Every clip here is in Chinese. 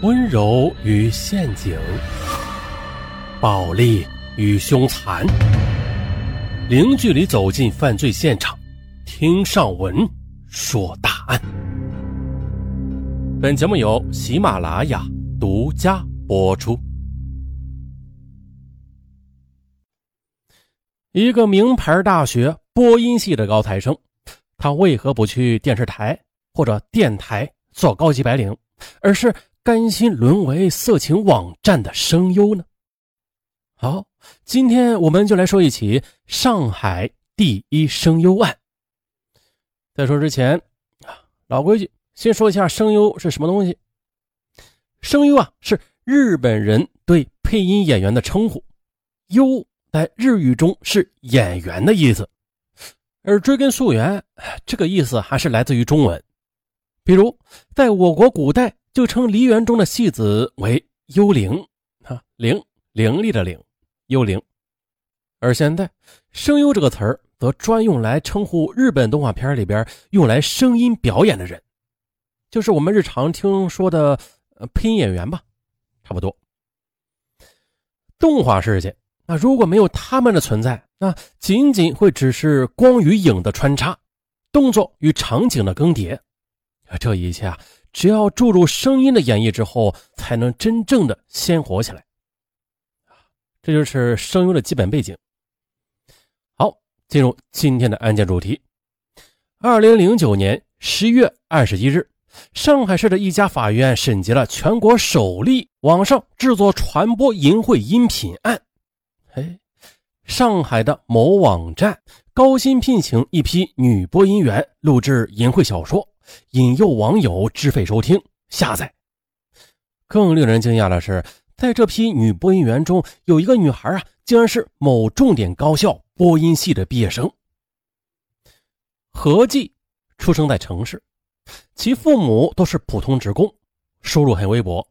温柔与陷阱，暴力与凶残，零距离走进犯罪现场，听上文说大案。本节目由喜马拉雅独家播出。一个名牌大学播音系的高材生，他为何不去电视台或者电台做高级白领，而是？甘心沦为色情网站的声优呢？好，今天我们就来说一起上海第一声优案。在说之前啊，老规矩，先说一下声优是什么东西。声优啊，是日本人对配音演员的称呼，优在日语中是演员的意思，而追根溯源，这个意思还是来自于中文。比如，在我国古代。就称梨园中的戏子为幽灵，啊，灵灵力的灵，幽灵。而现在，声优这个词儿则专用来称呼日本动画片里边用来声音表演的人，就是我们日常听说的配音演员吧，差不多。动画世界，那如果没有他们的存在，那仅仅会只是光与影的穿插，动作与场景的更迭，这一切啊。只要注入声音的演绎之后，才能真正的鲜活起来。这就是声优的基本背景。好，进入今天的案件主题。二零零九年十月二十一日，上海市的一家法院审结了全国首例网上制作传播淫秽音频案。哎，上海的某网站高薪聘请一批女播音员录制淫秽小说。引诱网友支费收听下载。更令人惊讶的是，在这批女播音员中，有一个女孩啊，竟然是某重点高校播音系的毕业生。何季出生在城市，其父母都是普通职工，收入很微薄。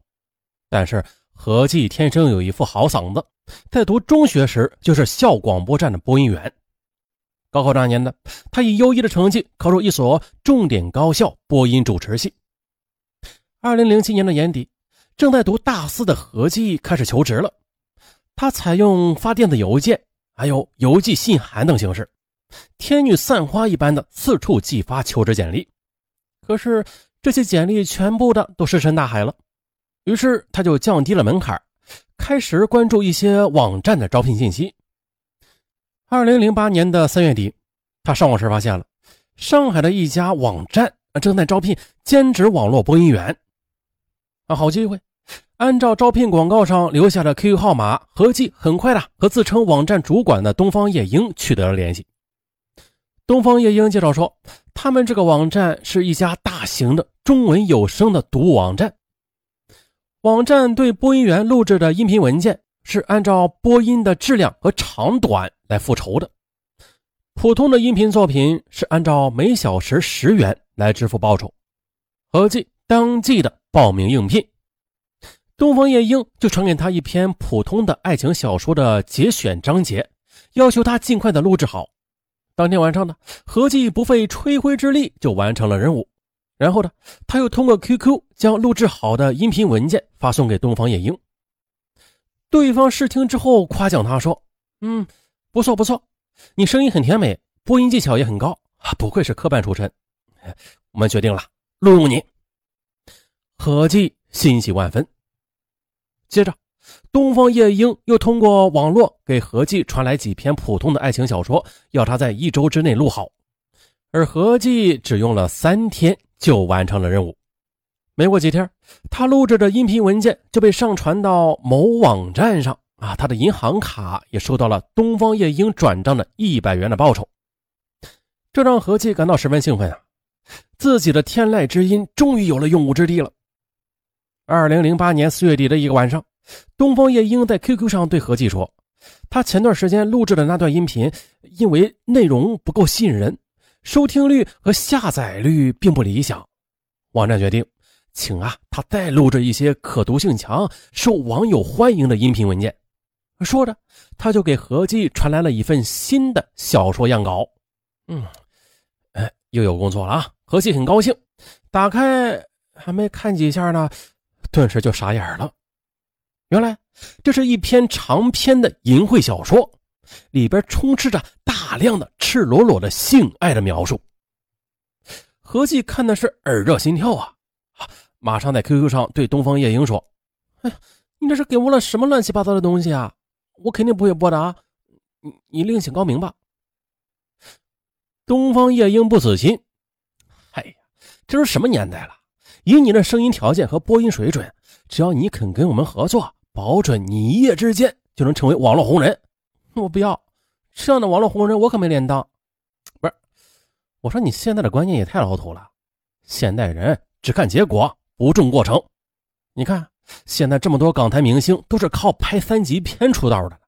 但是何季天生有一副好嗓子，在读中学时就是校广播站的播音员。高考那年的他以优异的成绩考入一所重点高校播音主持系。二零零七年的年底，正在读大四的何继开始求职了。他采用发电子邮件、还有邮寄信函等形式，天女散花一般的四处寄发求职简历。可是这些简历全部的都石沉大海了。于是他就降低了门槛，开始关注一些网站的招聘信息。二零零八年的三月底，他上网时发现了上海的一家网站正在招聘兼职网络播音员。啊，好机会！按照招聘广告上留下的 QQ 号码，何继很快的和自称网站主管的东方夜莺取得了联系。东方夜莺介绍说，他们这个网站是一家大型的中文有声的读物网站，网站对播音员录制的音频文件。是按照播音的质量和长短来复酬的。普通的音频作品是按照每小时十元来支付报酬。何继当即的报名应聘，东方夜莺就传给他一篇普通的爱情小说的节选章节，要求他尽快的录制好。当天晚上呢，何继不费吹灰之力就完成了任务。然后呢，他又通过 QQ 将录制好的音频文件发送给东方夜莺。对方试听之后夸奖他说：“嗯，不错不错，你声音很甜美，播音技巧也很高啊，不愧是科班出身。我们决定了，录用你。”何继欣喜万分。接着，东方夜莺又通过网络给何继传来几篇普通的爱情小说，要他在一周之内录好，而何继只用了三天就完成了任务。没过几天，他录制的音频文件就被上传到某网站上啊，他的银行卡也收到了东方夜莺转账的一百元的报酬，这让何继感到十分兴奋啊！自己的天籁之音终于有了用武之地了。二零零八年四月底的一个晚上，东方夜莺在 QQ 上对何继说，他前段时间录制的那段音频，因为内容不够吸引人，收听率和下载率并不理想，网站决定。请啊，他再录制一些可读性强、受网友欢迎的音频文件。说着，他就给何继传来了一份新的小说样稿。嗯，哎，又有工作了啊！何继很高兴，打开还没看几下呢，顿时就傻眼了。原来这是一篇长篇的淫秽小说，里边充斥着大量的赤裸裸的性爱的描述。何继看的是耳热心跳啊，马上在 QQ 上对东方夜莺说：“哎呀，你这是给我了什么乱七八糟的东西啊？我肯定不会播的啊！你你另请高明吧。”东方夜莺不死心：“哎呀，这都什么年代了？以你的声音条件和播音水准，只要你肯跟我们合作。”保准你一夜之间就能成为网络红人，我不要这样的网络红人，我可没脸当。不是，我说你现在的观念也太老土了。现代人只看结果，不重过程。你看现在这么多港台明星都是靠拍三级片出道的，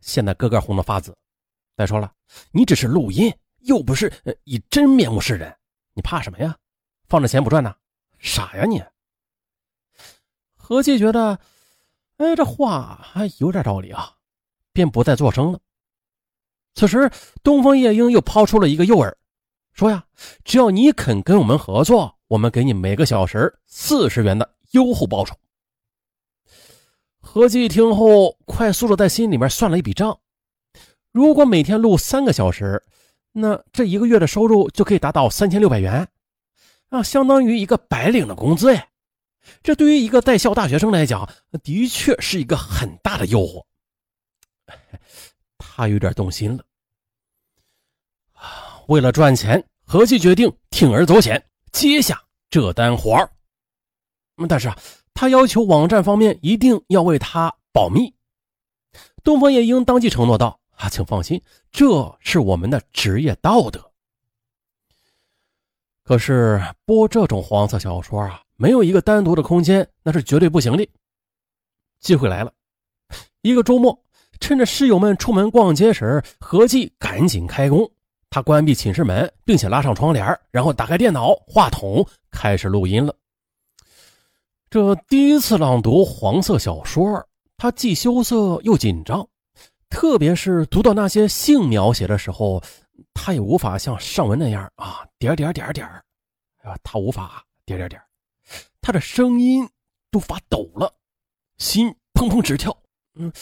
现在个个红的发紫。再说了，你只是录音，又不是以真面目示人，你怕什么呀？放着钱不赚呢？傻呀你！何气觉得。哎，这话还有点道理啊，便不再作声了。此时，东方夜莺又抛出了一个诱饵，说呀：“只要你肯跟我们合作，我们给你每个小时四十元的优厚报酬。”何计听后，快速的在心里面算了一笔账：如果每天录三个小时，那这一个月的收入就可以达到三千六百元，啊，相当于一个白领的工资哎。这对于一个在校大学生来讲，的确是一个很大的诱惑。他有点动心了。为了赚钱，何其决定铤而走险，接下这单活儿。但是啊，他要求网站方面一定要为他保密。东方夜莺当即承诺道：“啊，请放心，这是我们的职业道德。”可是播这种黄色小说啊。没有一个单独的空间，那是绝对不行的。机会来了，一个周末，趁着室友们出门逛街时，合计赶紧开工。他关闭寝室门，并且拉上窗帘，然后打开电脑、话筒，开始录音了。这第一次朗读黄色小说，他既羞涩又紧张，特别是读到那些性描写的时候，他也无法像上文那样啊，点点点点啊，他无法点点点。他的声音都发抖了，心砰砰直跳。嗯，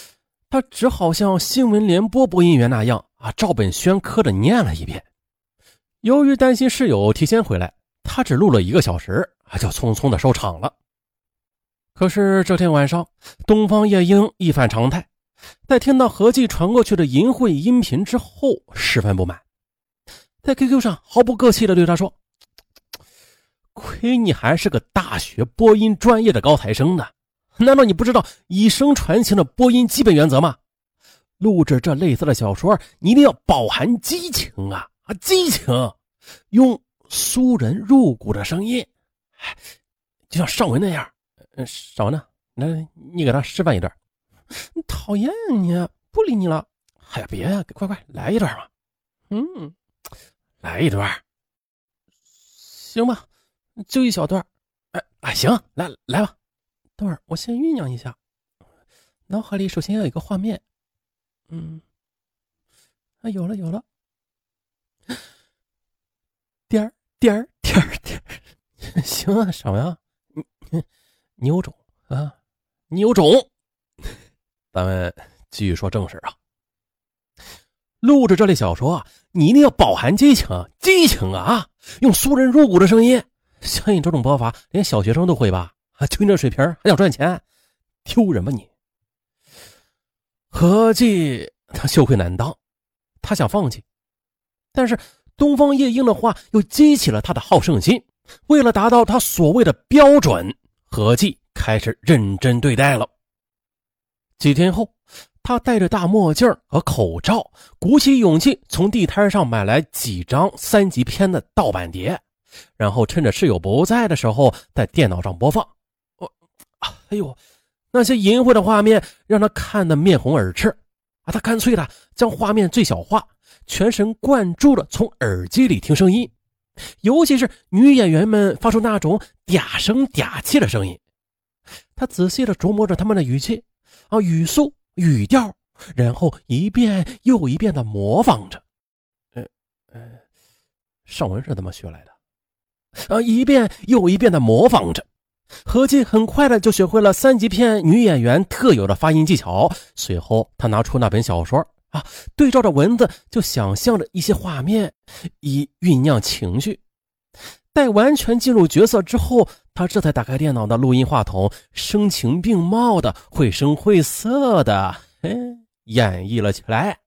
他只好像新闻联播播音员那样啊，照本宣科的念了一遍。由于担心室友提前回来，他只录了一个小时啊，就匆匆的收场了。可是这天晚上，东方夜莺一反常态，在听到何计传过去的淫秽音频之后，十分不满，在 QQ 上毫不客气的对他说。亏你还是个大学播音专业的高材生呢，难道你不知道以声传情的播音基本原则吗？录制这类似的小说，你一定要饱含激情啊啊，激情，用酥人入骨的声音，就像尚文那样。尚文呢？来，你给他示范一段。讨厌你，不理你了。哎呀，别呀，快快来一段嘛。嗯，来一段，行吧。就一小段，哎哎，行，来来吧，等会儿我先酝酿一下，脑海里首先要有一个画面，嗯，啊，有了有了，点儿点儿点儿点儿，行啊，什么呀？你你有种啊，你有种，咱们继续说正事啊。录制这类小说啊，你一定要饱含激情，激情啊，用酥人入骨的声音。像你这种播法，连小学生都会吧？啊，就你这水平还想赚钱，丢人吧你！何计他羞愧难当，他想放弃，但是东方夜莺的话又激起了他的好胜心。为了达到他所谓的标准，何计开始认真对待了。几天后，他戴着大墨镜和口罩，鼓起勇气从地摊上买来几张三级片的盗版碟。然后趁着室友不在的时候，在电脑上播放。哎呦，那些淫秽的画面让他看得面红耳赤啊！他干脆的将画面最小化，全神贯注的从耳机里听声音，尤其是女演员们发出那种嗲声嗲气的声音。他仔细的琢磨着他们的语气啊、语速、语调，然后一遍又一遍的模仿着。呃呃，尚文是怎么学来的？啊！一遍又一遍的模仿着，何进很快的就学会了三级片女演员特有的发音技巧。随后，他拿出那本小说啊，对照着文字就想象着一些画面，以酝酿情绪。待完全进入角色之后，他这才打开电脑的录音话筒，声情并茂的、绘声绘色的，嘿，演绎了起来。